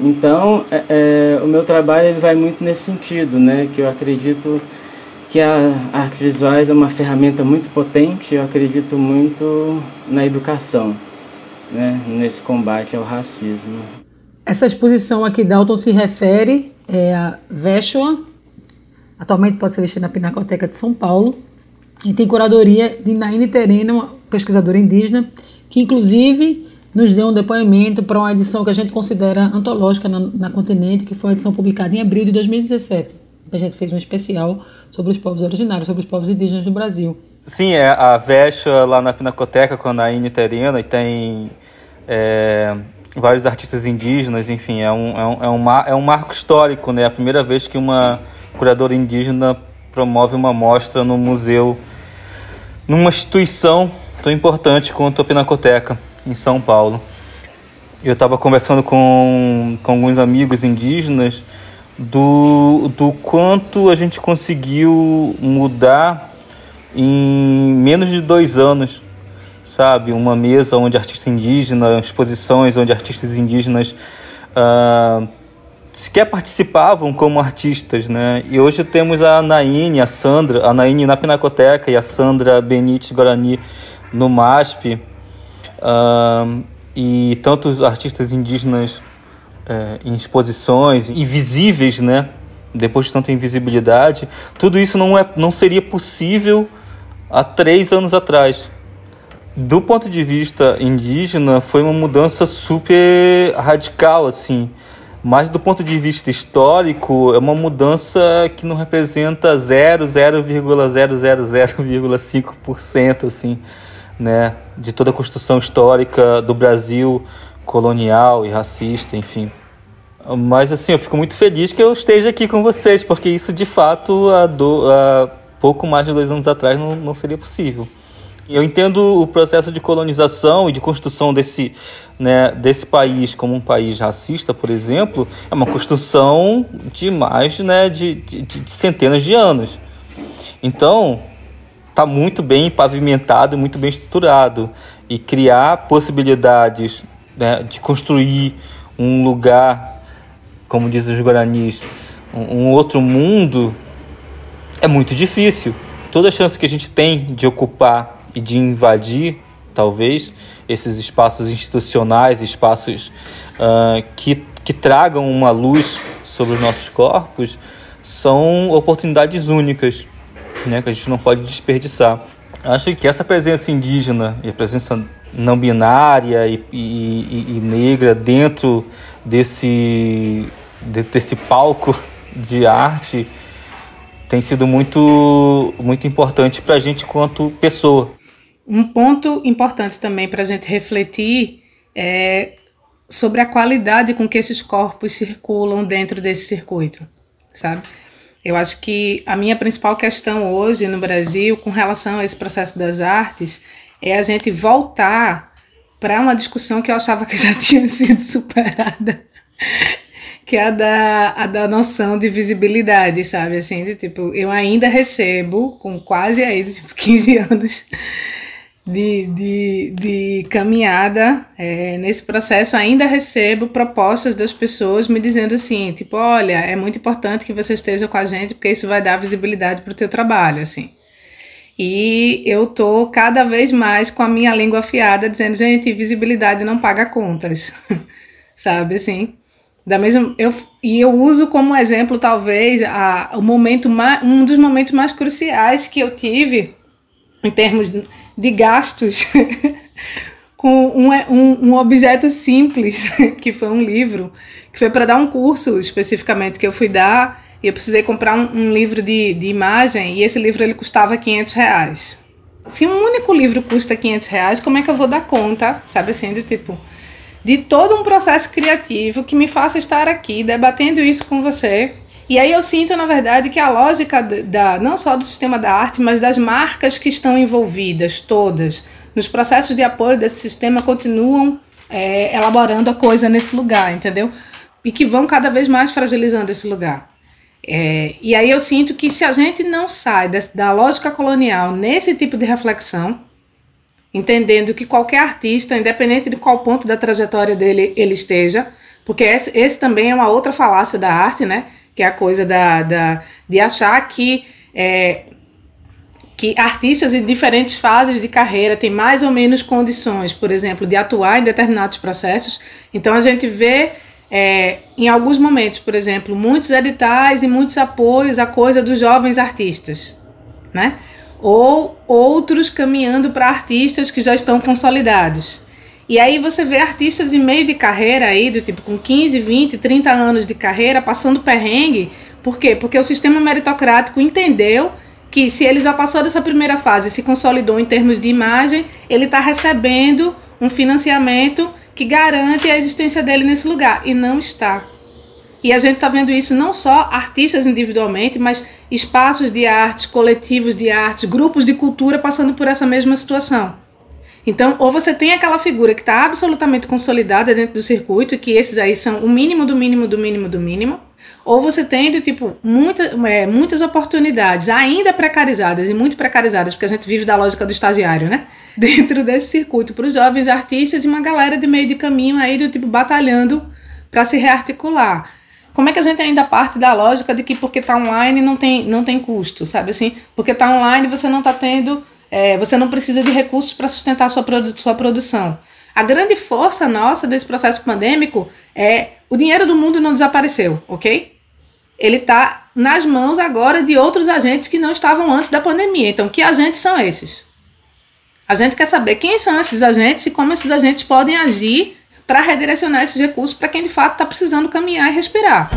Então, é, é, o meu trabalho ele vai muito nesse sentido, né? Que eu acredito que a arte visuais é uma ferramenta muito potente, eu acredito muito na educação, né, nesse combate ao racismo. Essa exposição aqui, Dalton, se refere é, a Veshua, atualmente pode ser vista na Pinacoteca de São Paulo, e tem curadoria de Naine Terena, uma pesquisadora indígena, que inclusive nos deu um depoimento para uma edição que a gente considera antológica na, na Continente, que foi a edição publicada em abril de 2017. A gente fez um especial sobre os povos originários, sobre os povos indígenas do Brasil. Sim, é a Vecha lá na Pinacoteca com a Naine Terena e tem é, vários artistas indígenas, enfim, é um, é, um, é, um, é um marco histórico, né? É a primeira vez que uma curadora indígena promove uma mostra no museu, numa instituição tão importante quanto a Pinacoteca, em São Paulo. Eu estava conversando com, com alguns amigos indígenas do, do quanto a gente conseguiu mudar em menos de dois anos, sabe? Uma mesa onde artistas indígenas, exposições onde artistas indígenas uh, sequer participavam como artistas, né? E hoje temos a Naine, a Sandra, a Naine na Pinacoteca e a Sandra Benite Guarani no MASP. Uh, e tantos artistas indígenas é, em exposições invisíveis, né? Depois de tanta invisibilidade, tudo isso não, é, não seria possível há três anos atrás. do ponto de vista indígena, foi uma mudança super radical, assim. Mas do ponto de vista histórico, é uma mudança que não representa 0, 0,000,5% assim, né, de toda a construção histórica do Brasil colonial e racista, enfim. Mas assim, eu fico muito feliz que eu esteja aqui com vocês, porque isso de fato há, do, há pouco mais de dois anos atrás não, não seria possível. Eu entendo o processo de colonização e de construção desse, né, desse país como um país racista, por exemplo, é uma construção de mais né, de, de, de centenas de anos. Então, está muito bem pavimentado, muito bem estruturado. E criar possibilidades né, de construir um lugar, como dizem os guaranis, um, um outro mundo, é muito difícil. Toda chance que a gente tem de ocupar e de invadir, talvez, esses espaços institucionais, espaços uh, que, que tragam uma luz sobre os nossos corpos, são oportunidades únicas né, que a gente não pode desperdiçar. Acho que essa presença indígena e a presença não binária e, e, e negra dentro desse, de, desse palco de arte tem sido muito, muito importante para a gente quanto pessoa. Um ponto importante também para a gente refletir é sobre a qualidade com que esses corpos circulam dentro desse circuito, sabe? Eu acho que a minha principal questão hoje no Brasil com relação a esse processo das artes é a gente voltar para uma discussão que eu achava que já tinha sido superada, que é a da, a da noção de visibilidade, sabe? Assim, de, tipo, eu ainda recebo, com quase aí, tipo, 15 anos, de, de, de caminhada é, nesse processo, ainda recebo propostas das pessoas me dizendo assim, tipo, olha, é muito importante que você esteja com a gente porque isso vai dar visibilidade para o teu trabalho, assim. E eu tô cada vez mais com a minha língua afiada dizendo, gente, visibilidade não paga contas, sabe assim? Da mesma, eu, e eu uso como exemplo, talvez, a, o momento mais, um dos momentos mais cruciais que eu tive em termos de gastos com um, um, um, objeto simples, que foi um livro, que foi para dar um curso especificamente que eu fui dar, e eu precisei comprar um, um, livro de, de imagem, e esse livro ele custava 500 reais. Se um único livro custa 500 reais, como é que eu vou dar conta, sabe assim, do tipo, de todo um processo criativo que me faça estar aqui debatendo isso com você, e aí eu sinto, na verdade, que a lógica da, não só do sistema da arte, mas das marcas que estão envolvidas, todas, nos processos de apoio desse sistema, continuam é, elaborando a coisa nesse lugar, entendeu? E que vão cada vez mais fragilizando esse lugar. É, e aí eu sinto que se a gente não sai desse, da lógica colonial nesse tipo de reflexão, entendendo que qualquer artista, independente de qual ponto da trajetória dele ele esteja, porque esse, esse também é uma outra falácia da arte, né? Que é a coisa da, da, de achar que, é, que artistas em diferentes fases de carreira têm mais ou menos condições, por exemplo, de atuar em determinados processos. Então a gente vê é, em alguns momentos, por exemplo, muitos editais e muitos apoios à coisa dos jovens artistas, né? Ou outros caminhando para artistas que já estão consolidados. E aí você vê artistas em meio de carreira aí, do tipo com 15, 20, 30 anos de carreira, passando perrengue. Por quê? Porque o sistema meritocrático entendeu que se ele já passou dessa primeira fase, se consolidou em termos de imagem, ele está recebendo um financiamento que garante a existência dele nesse lugar. E não está. E a gente está vendo isso não só artistas individualmente, mas espaços de arte, coletivos de arte, grupos de cultura passando por essa mesma situação. Então, ou você tem aquela figura que está absolutamente consolidada dentro do circuito, que esses aí são o mínimo do mínimo do mínimo do mínimo, ou você tem, tipo, muita, é, muitas oportunidades ainda precarizadas e muito precarizadas, porque a gente vive da lógica do estagiário, né? Dentro desse circuito, para os jovens artistas e uma galera de meio de caminho aí, do tipo, batalhando para se rearticular. Como é que a gente ainda parte da lógica de que porque está online não tem, não tem custo, sabe assim? Porque está online você não está tendo é, você não precisa de recursos para sustentar sua, produ sua produção. A grande força nossa desse processo pandêmico é o dinheiro do mundo não desapareceu, ok? Ele está nas mãos agora de outros agentes que não estavam antes da pandemia. Então, que agentes são esses? A gente quer saber quem são esses agentes e como esses agentes podem agir para redirecionar esses recursos para quem de fato está precisando caminhar e respirar.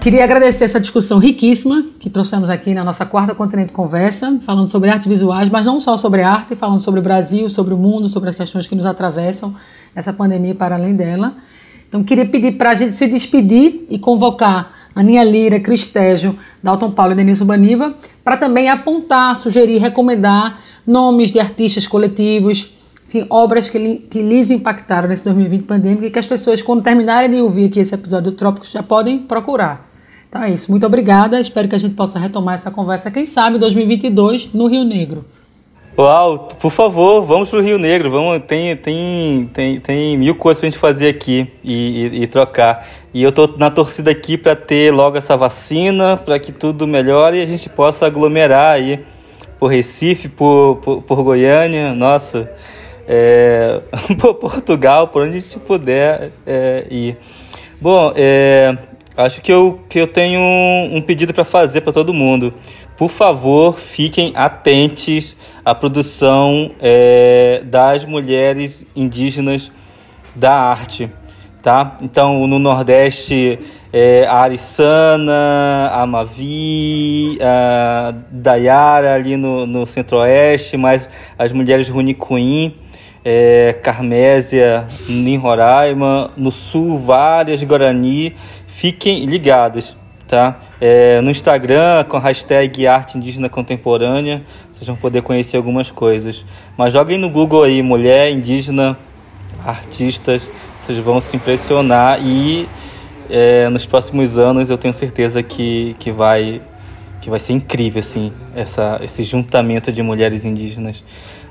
Queria agradecer essa discussão riquíssima que trouxemos aqui na nossa quarta Continente Conversa, falando sobre artes visuais, mas não só sobre arte, falando sobre o Brasil, sobre o mundo, sobre as questões que nos atravessam, essa pandemia para além dela. Então, queria pedir para a gente se despedir e convocar Aninha Lira, Cristéjo, Dalton Paulo e Denise Baniva, para também apontar, sugerir, recomendar nomes de artistas coletivos, enfim, obras que, que lhes impactaram nesse 2020 pandêmico e que as pessoas, quando terminarem de ouvir aqui esse episódio do Trópicos, já podem procurar. Então é isso. Muito obrigada. Espero que a gente possa retomar essa conversa, quem sabe, 2022, no Rio Negro. Uau, por favor, vamos pro Rio Negro. Vamos, tem, tem, tem, tem mil coisas pra gente fazer aqui e, e, e trocar. E eu tô na torcida aqui para ter logo essa vacina, para que tudo melhore e a gente possa aglomerar aí por Recife, por, por, por Goiânia, nossa, é, por Portugal, por onde a gente puder é, ir. Bom, é, Acho que eu, que eu tenho um pedido para fazer para todo mundo. Por favor, fiquem atentos à produção é, das mulheres indígenas da arte, tá? Então, no Nordeste, é, a Arissana, a Mavi, a Dayara ali no, no Centro-Oeste, mas as mulheres Runicuim, é, Carmésia em Roraima, no Sul, várias Guarani Fiquem ligados, tá? É, no Instagram, com a hashtag Arte Indígena Contemporânea, vocês vão poder conhecer algumas coisas. Mas joguem no Google aí, mulher indígena, artistas, vocês vão se impressionar e é, nos próximos anos eu tenho certeza que, que, vai, que vai ser incrível assim, essa, esse juntamento de mulheres indígenas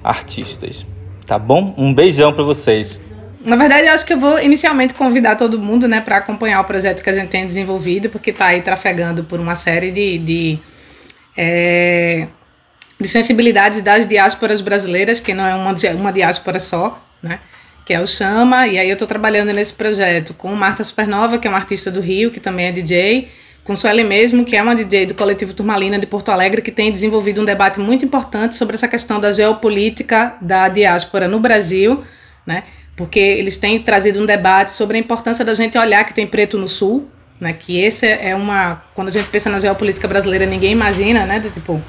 artistas. Tá bom? Um beijão para vocês. Na verdade, eu acho que eu vou inicialmente convidar todo mundo, né, para acompanhar o projeto que a gente tem desenvolvido, porque está aí trafegando por uma série de, de, é, de sensibilidades das diásporas brasileiras, que não é uma, uma diáspora só, né, que é o Chama, e aí eu estou trabalhando nesse projeto com Marta Supernova, que é uma artista do Rio, que também é DJ, com Sueli mesmo, que é uma DJ do coletivo Turmalina de Porto Alegre, que tem desenvolvido um debate muito importante sobre essa questão da geopolítica da diáspora no Brasil, né, porque eles têm trazido um debate sobre a importância da gente olhar que tem preto no sul, né, que esse é uma quando a gente pensa na geopolítica brasileira ninguém imagina, né, do tipo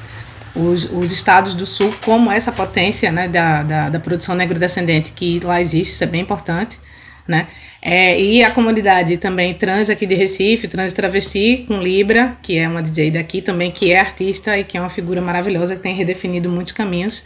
os, os estados do sul como essa potência, né, da, da, da produção negro-descendente que lá existe, isso é bem importante, né, é, e a comunidade também trans aqui de Recife, trans travesti com Libra, que é uma DJ daqui também, que é artista e que é uma figura maravilhosa que tem redefinido muitos caminhos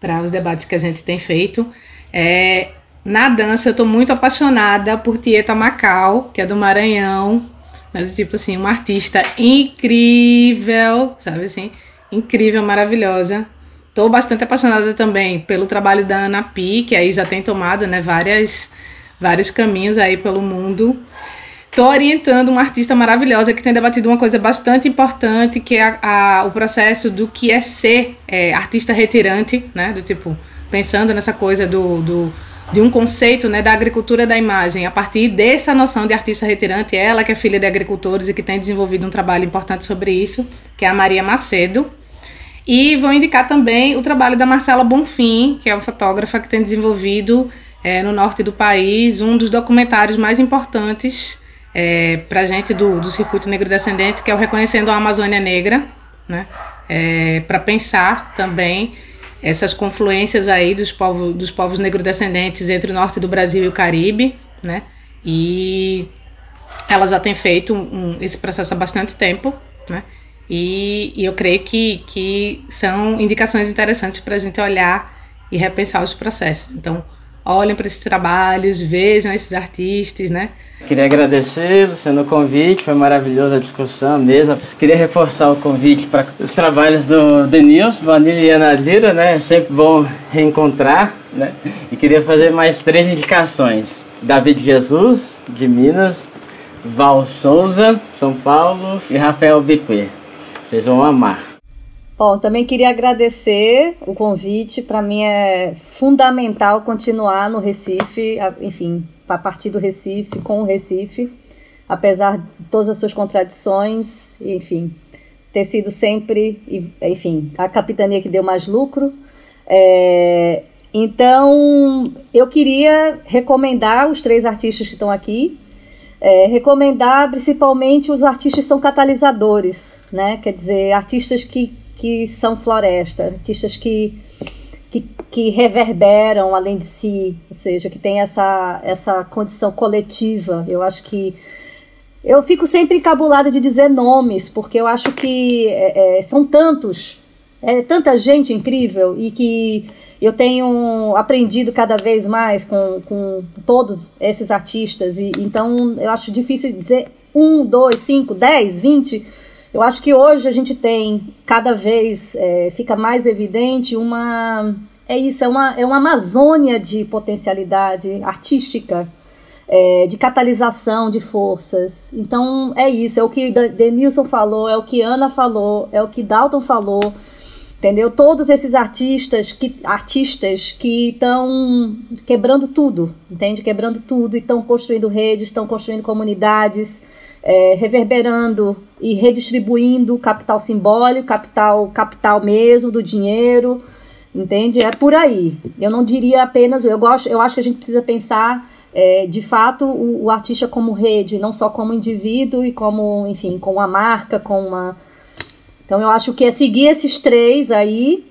para os debates que a gente tem feito. É, na dança, eu tô muito apaixonada por Tieta Macau, que é do Maranhão. Mas, tipo assim, uma artista incrível, sabe assim? Incrível, maravilhosa. Tô bastante apaixonada também pelo trabalho da Ana Pi, que aí já tem tomado, né, várias, vários caminhos aí pelo mundo. Tô orientando uma artista maravilhosa que tem debatido uma coisa bastante importante, que é a, a o processo do que é ser é, artista retirante, né? Do tipo, pensando nessa coisa do, do de um conceito né, da agricultura da imagem, a partir dessa noção de artista retirante, ela que é filha de agricultores e que tem desenvolvido um trabalho importante sobre isso, que é a Maria Macedo. E vou indicar também o trabalho da Marcela Bonfim, que é uma fotógrafa que tem desenvolvido é, no norte do país um dos documentários mais importantes é, para a gente do, do circuito negro descendente, que é o Reconhecendo a Amazônia Negra, né? É, para pensar também essas confluências aí dos povos, dos povos negro-descendentes entre o norte do Brasil e o Caribe, né? E ela já tem feito um, esse processo há bastante tempo, né? E, e eu creio que, que são indicações interessantes para a gente olhar e repensar os processos. Então, olhem para esses trabalhos, vejam esses artistas, né? Queria agradecer, Luciano, o convite, foi maravilhosa a discussão, a mesa. Queria reforçar o convite para os trabalhos do Denilson, Vanilla e Ana Lira, né? É sempre bom reencontrar, né? E queria fazer mais três indicações. David Jesus, de Minas, Val Souza, São Paulo e Rafael Biquê. Vocês vão amar. Bom, também queria agradecer o convite. Para mim é fundamental continuar no Recife, enfim, a partir do Recife, com o Recife. apesar de todas as suas contradições, enfim, ter sido sempre, enfim, a capitania que deu mais lucro. É, então, eu queria recomendar os três artistas que estão aqui, é, recomendar principalmente os artistas que são catalisadores, né? Quer dizer, artistas que, que são floresta, artistas que, que, que reverberam além de si, ou seja, que tem essa, essa condição coletiva. Eu acho que eu fico sempre encabulada de dizer nomes, porque eu acho que é, é, são tantos, é tanta gente incrível e que eu tenho aprendido cada vez mais com, com todos esses artistas, e então eu acho difícil dizer um, dois, cinco, dez, vinte. Eu acho que hoje a gente tem cada vez é, fica mais evidente uma é isso é uma é uma Amazônia de potencialidade artística é, de catalisação de forças. Então é isso, é o que Denilson falou, é o que Ana falou, é o que Dalton falou entendeu? Todos esses artistas que artistas que estão quebrando tudo, entende? Quebrando tudo e estão construindo redes, estão construindo comunidades, é, reverberando e redistribuindo capital simbólico, capital capital mesmo do dinheiro, entende? É por aí. Eu não diria apenas, eu gosto, eu acho que a gente precisa pensar é, de fato o, o artista como rede, não só como indivíduo e como, enfim, com uma marca, com uma então eu acho que é seguir esses três aí,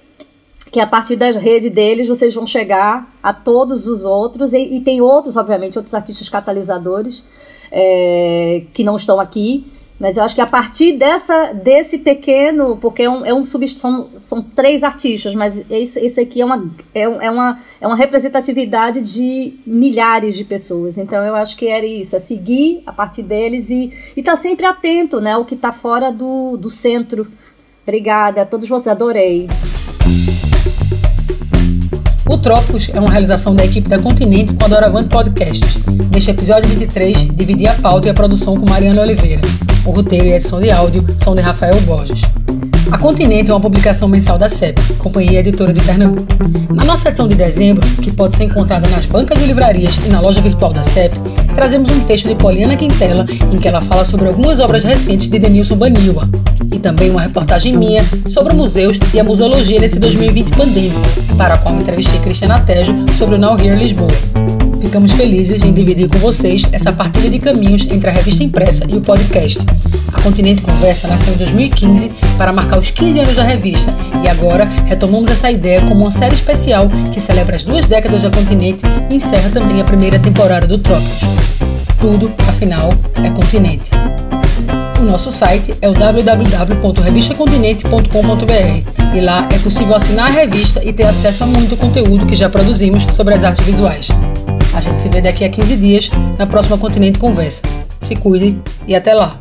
que a partir da rede deles vocês vão chegar a todos os outros, e, e tem outros, obviamente, outros artistas catalisadores é, que não estão aqui, mas eu acho que a partir dessa, desse pequeno, porque é um, é um sub, são, são três artistas, mas esse, esse aqui é uma, é, é, uma, é uma representatividade de milhares de pessoas. Então eu acho que era isso, é seguir a partir deles e estar tá sempre atento, né? O que está fora do, do centro. Obrigada a todos vocês, adorei. O Trópicos é uma realização da equipe da Continente com a Doravante Podcasts. Neste episódio 23, dividi a pauta e a produção com Mariana Oliveira. O roteiro e a edição de áudio são de Rafael Borges. A Continente é uma publicação mensal da CEP, Companhia Editora de Pernambuco. Na nossa edição de dezembro, que pode ser encontrada nas bancas e livrarias e na loja virtual da CEP, trazemos um texto de Poliana Quintela em que ela fala sobre algumas obras recentes de Denilson Baniwa e também uma reportagem minha sobre museus e a museologia nesse 2020 pandêmico, para a qual entrevistei Cristiana Tejo sobre o Now Here Lisboa. Ficamos felizes em dividir com vocês essa partilha de caminhos entre a revista impressa e o podcast. A Continente Conversa nasceu em 2015 para marcar os 15 anos da revista e agora retomamos essa ideia como uma série especial que celebra as duas décadas da Continente e encerra também a primeira temporada do Trópicos. Tudo, afinal, é Continente. O nosso site é o www.revistacontinente.com.br e lá é possível assinar a revista e ter acesso a muito conteúdo que já produzimos sobre as artes visuais. A gente se vê daqui a 15 dias na próxima Continente Conversa. Se cuide e até lá!